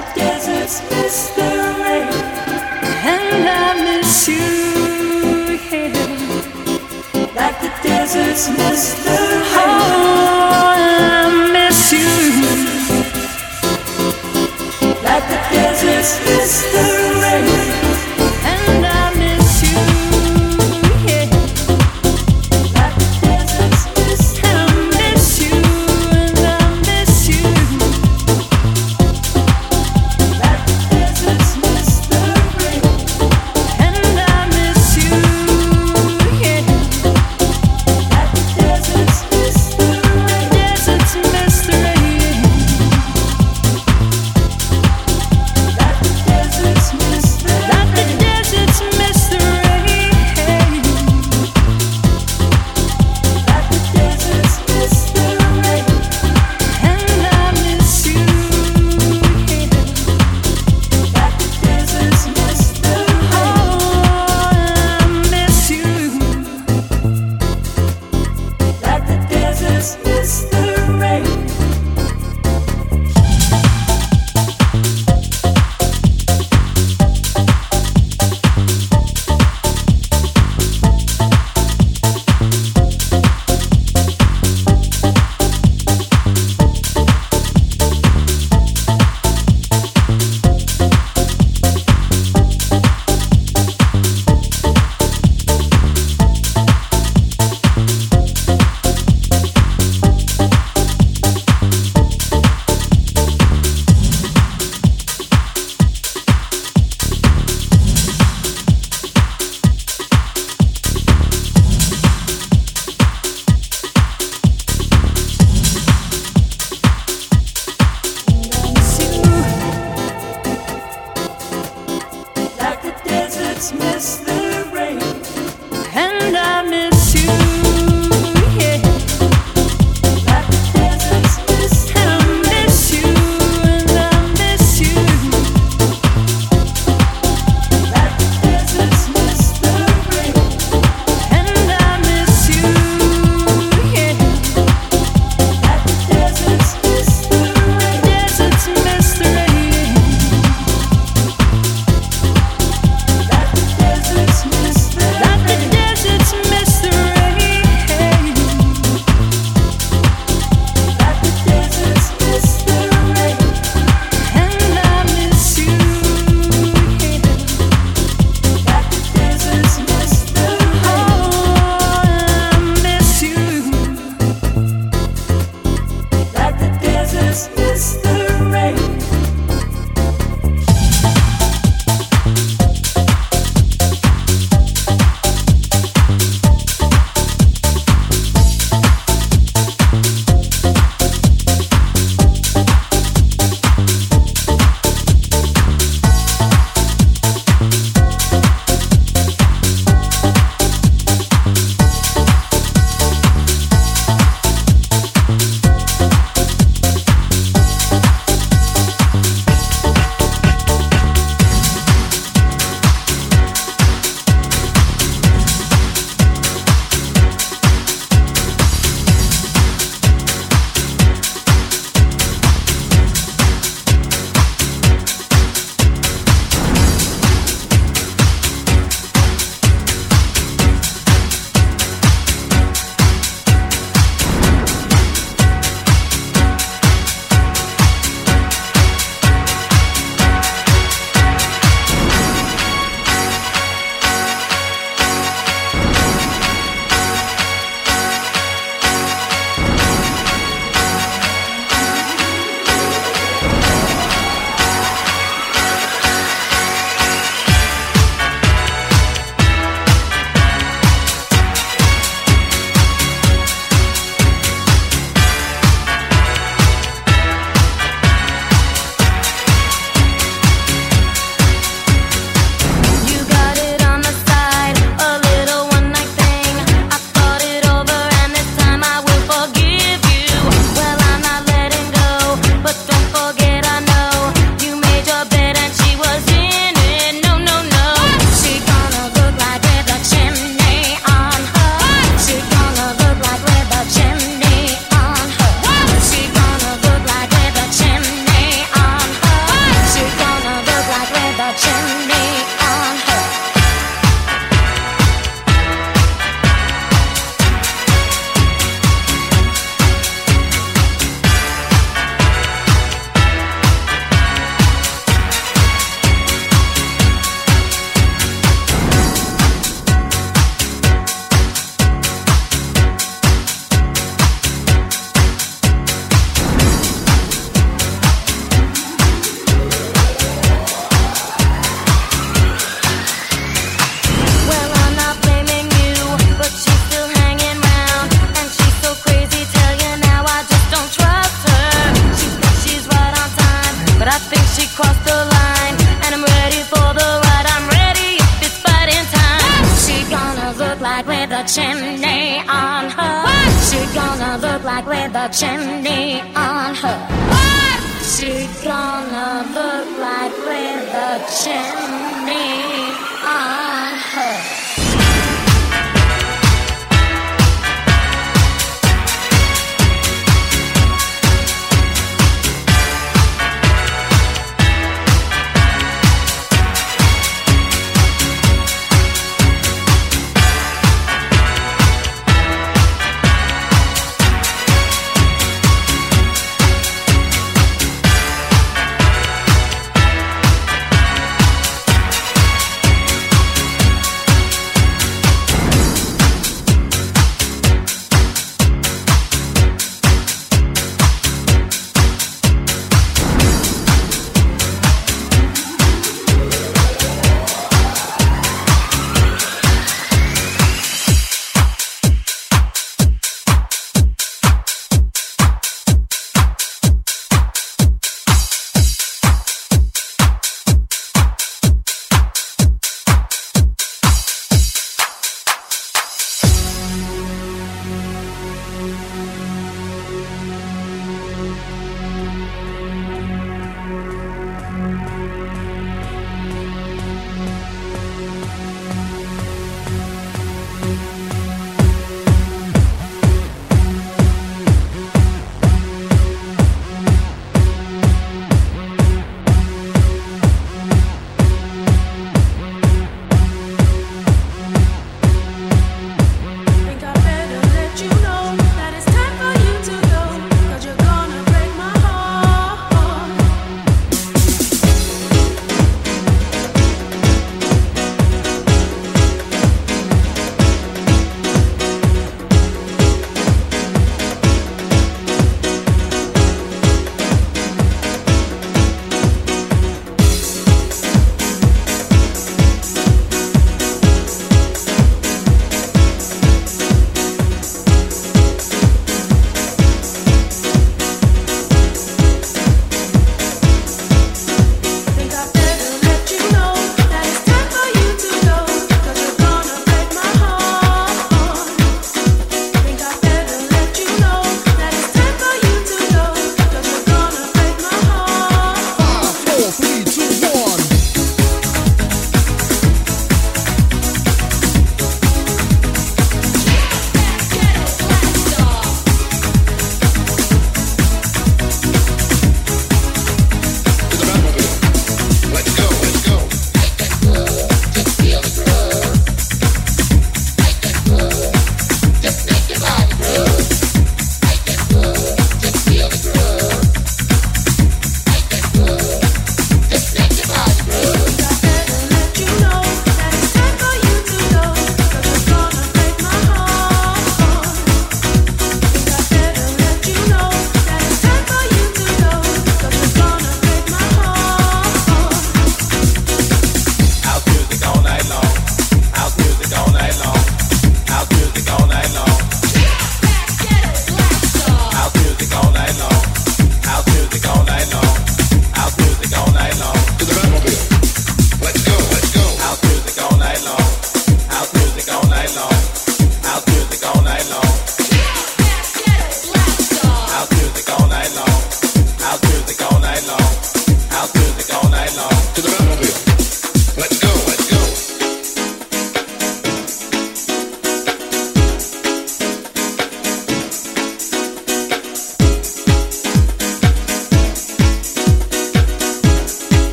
Like the deserts miss the rain, and I miss you here. Like the deserts miss the rain, oh, I miss you. Like the deserts miss the rain.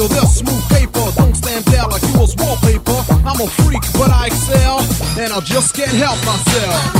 Though they're smooth paper, don't stand there like you was wallpaper. I'm a freak, but I excel, and I just can't help myself.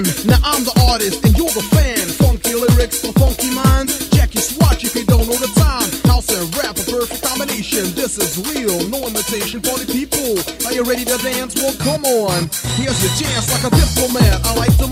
Now I'm the artist and you're the fan. Funky lyrics for funky minds. Jackie, swatch if you don't know the time. House and rap, a perfect combination. This is real, no imitation for the people. Are you ready to dance? Well, come on. Here's your chance, like a diplomat. I like to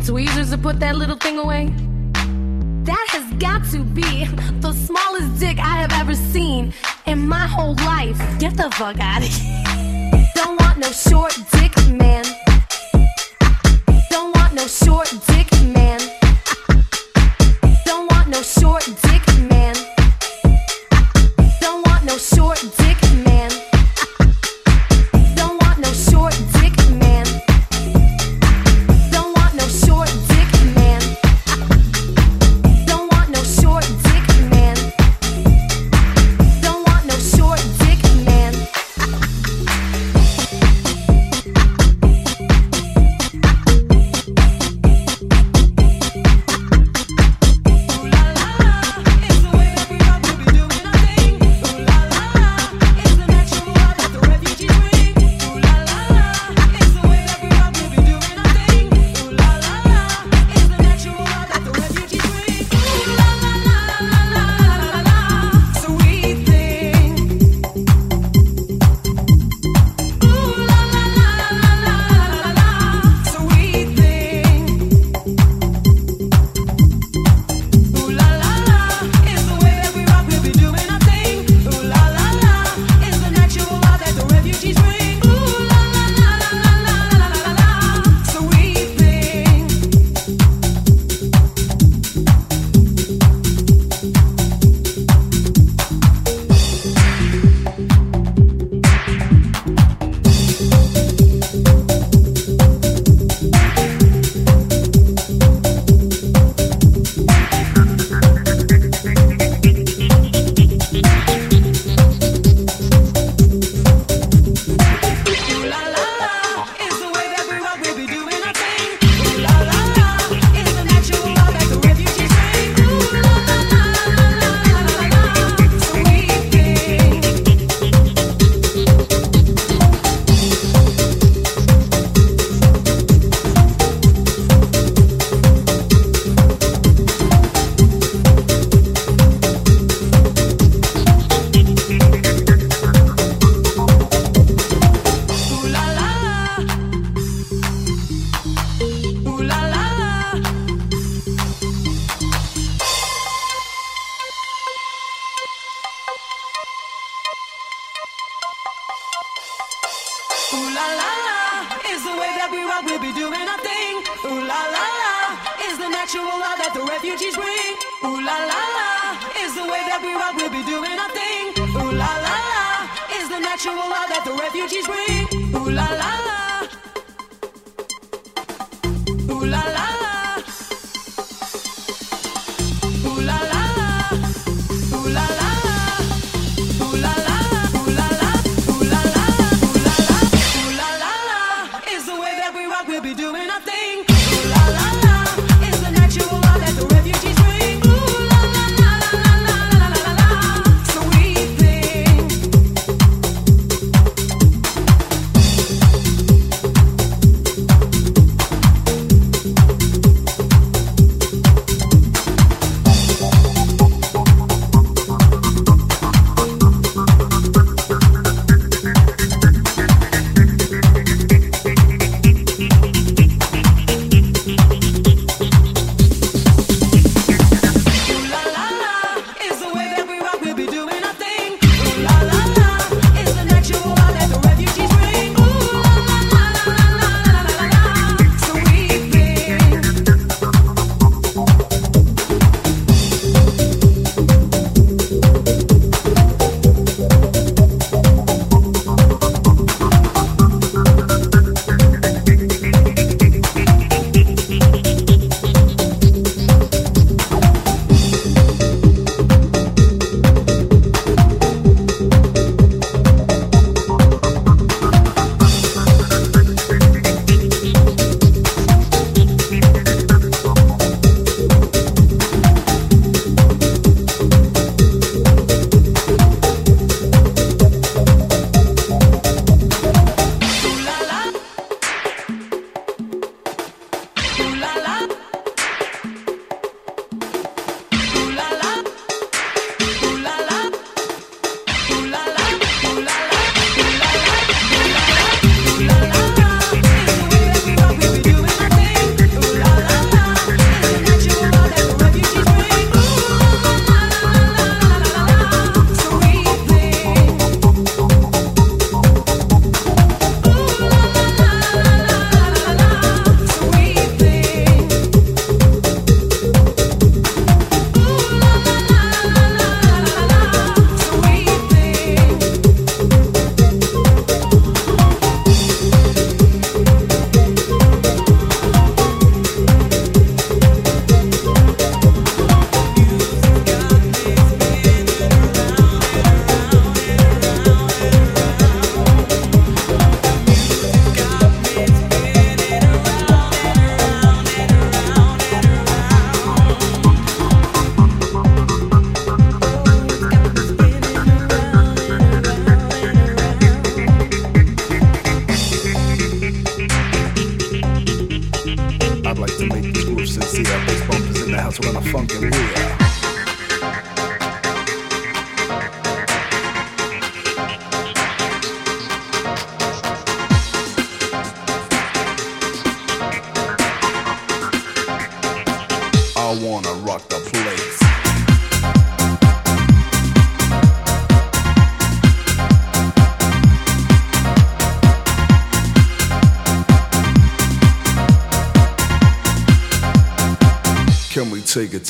and tweezers to put that little thing away? That has got to be the smallest dick I have ever seen in my whole life. Get the fuck out of here. Don't want no short dick, man. Don't want no short dick.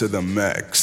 To the max.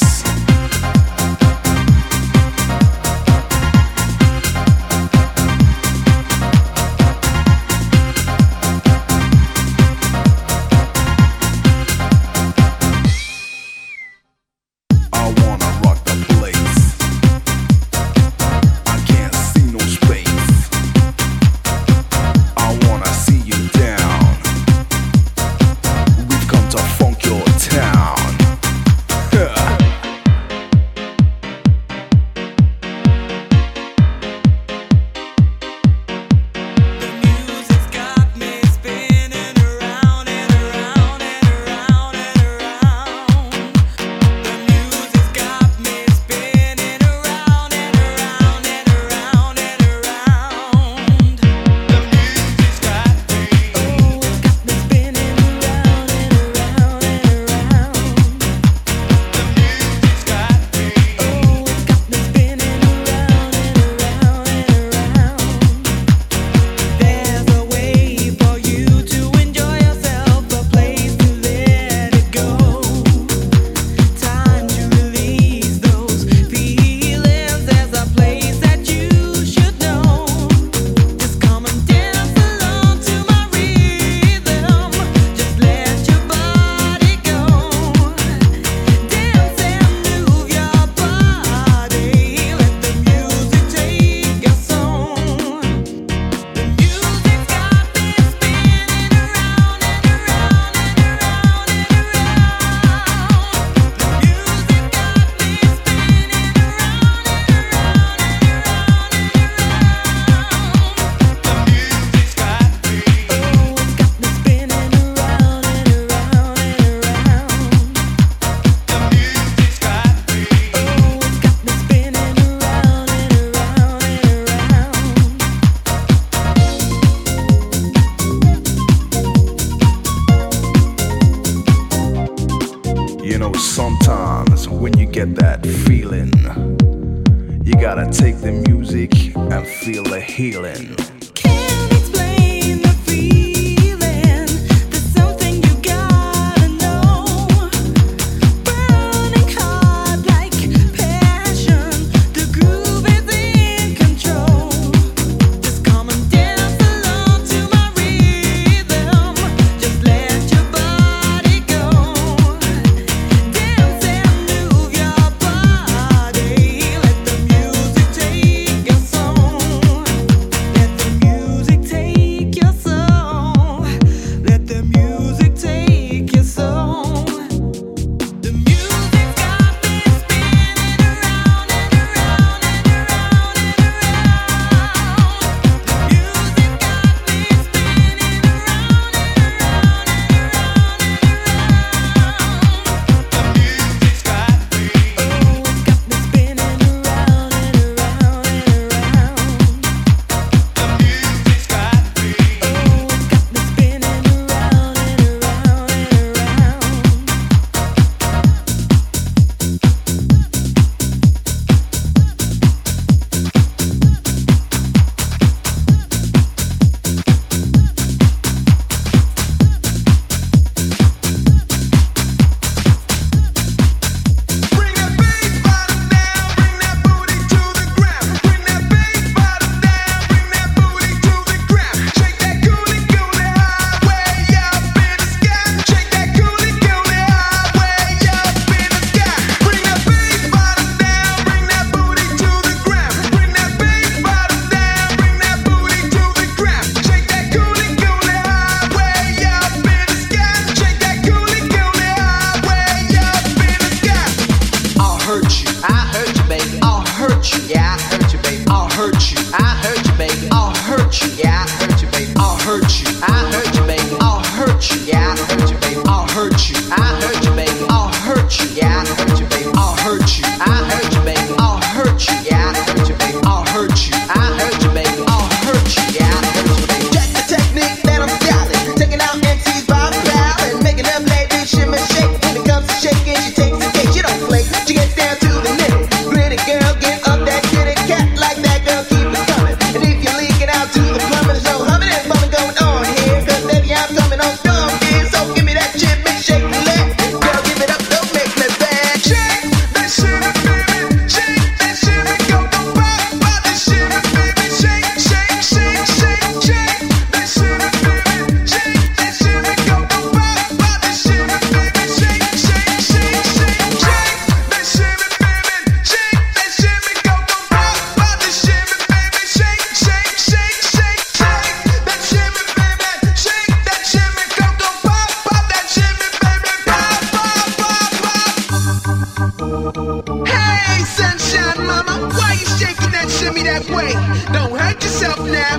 Why you shaking that shimmy that way? Don't hurt yourself now.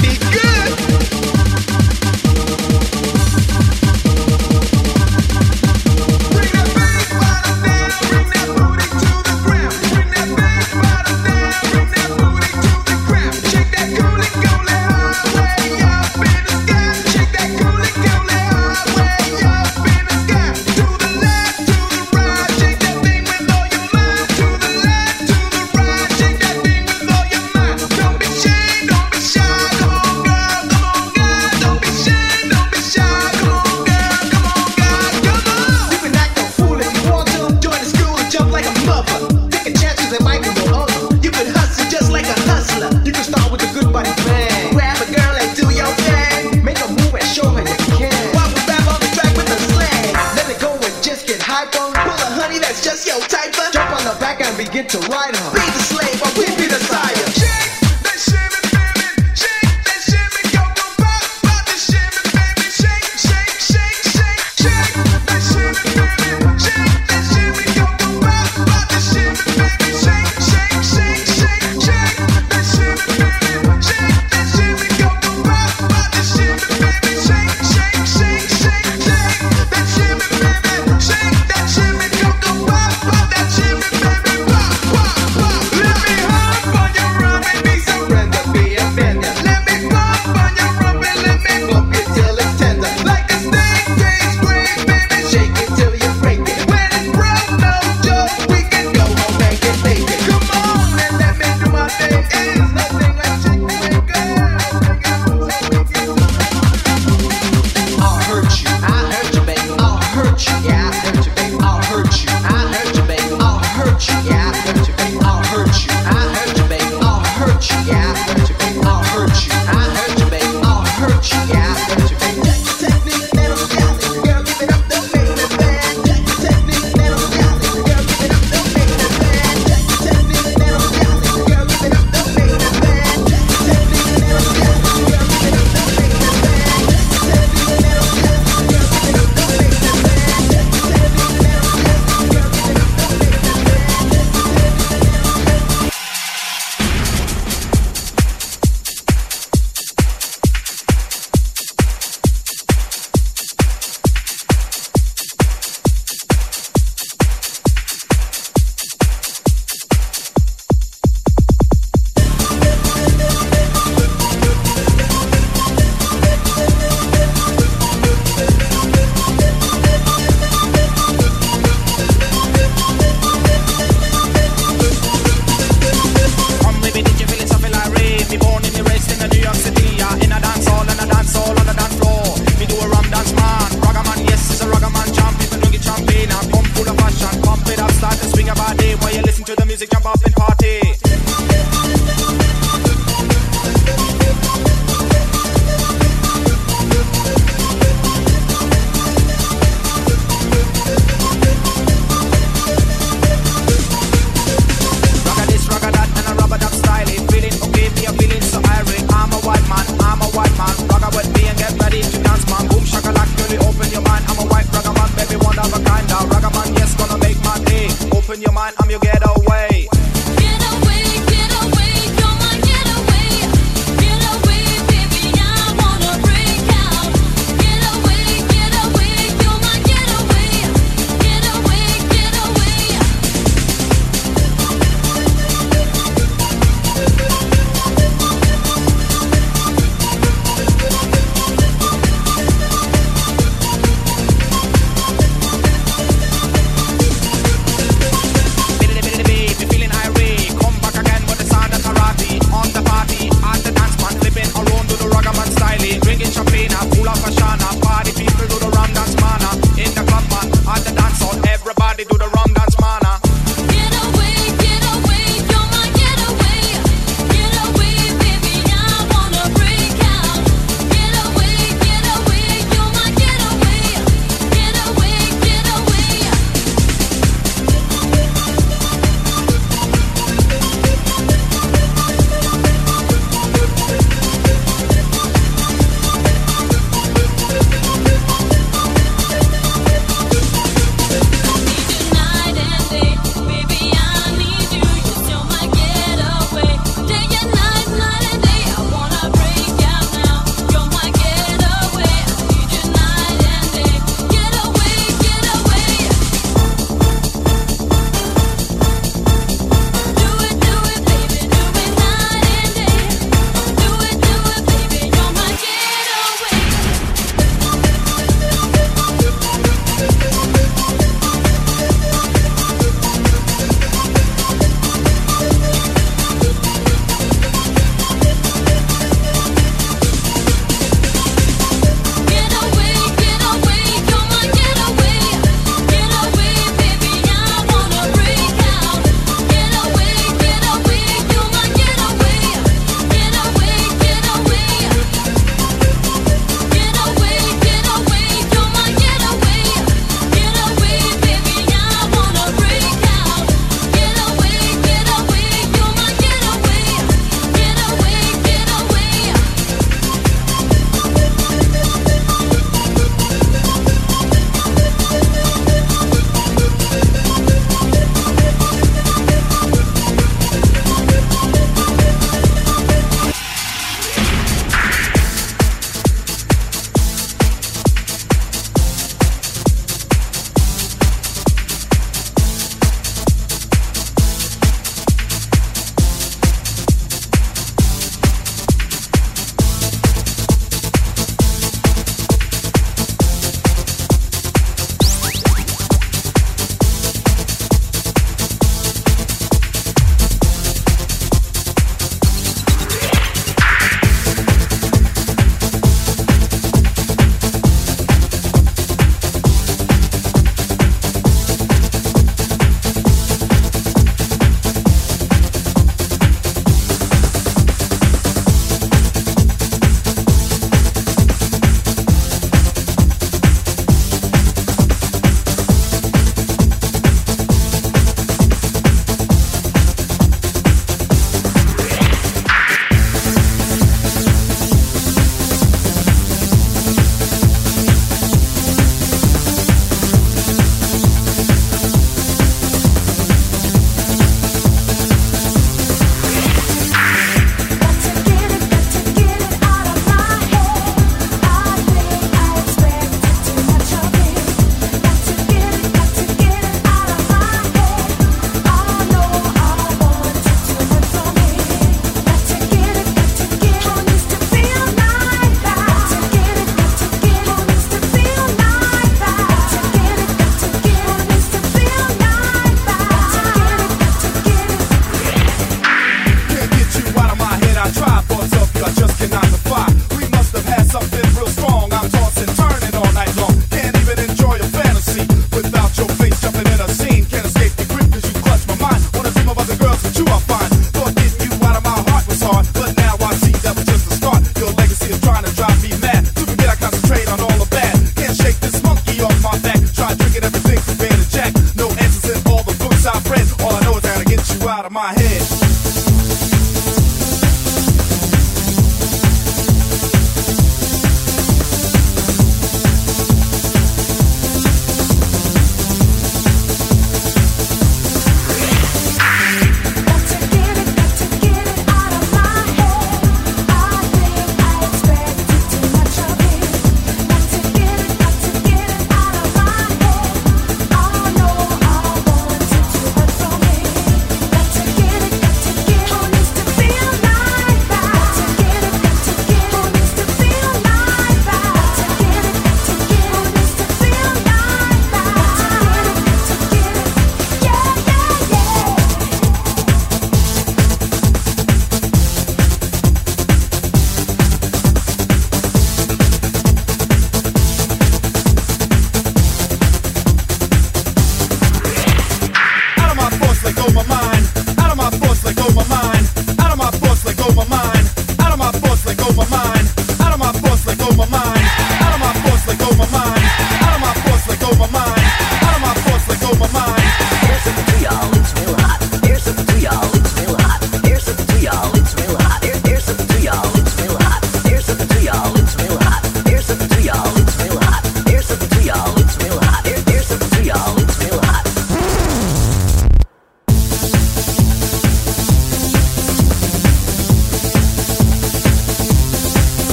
Be good.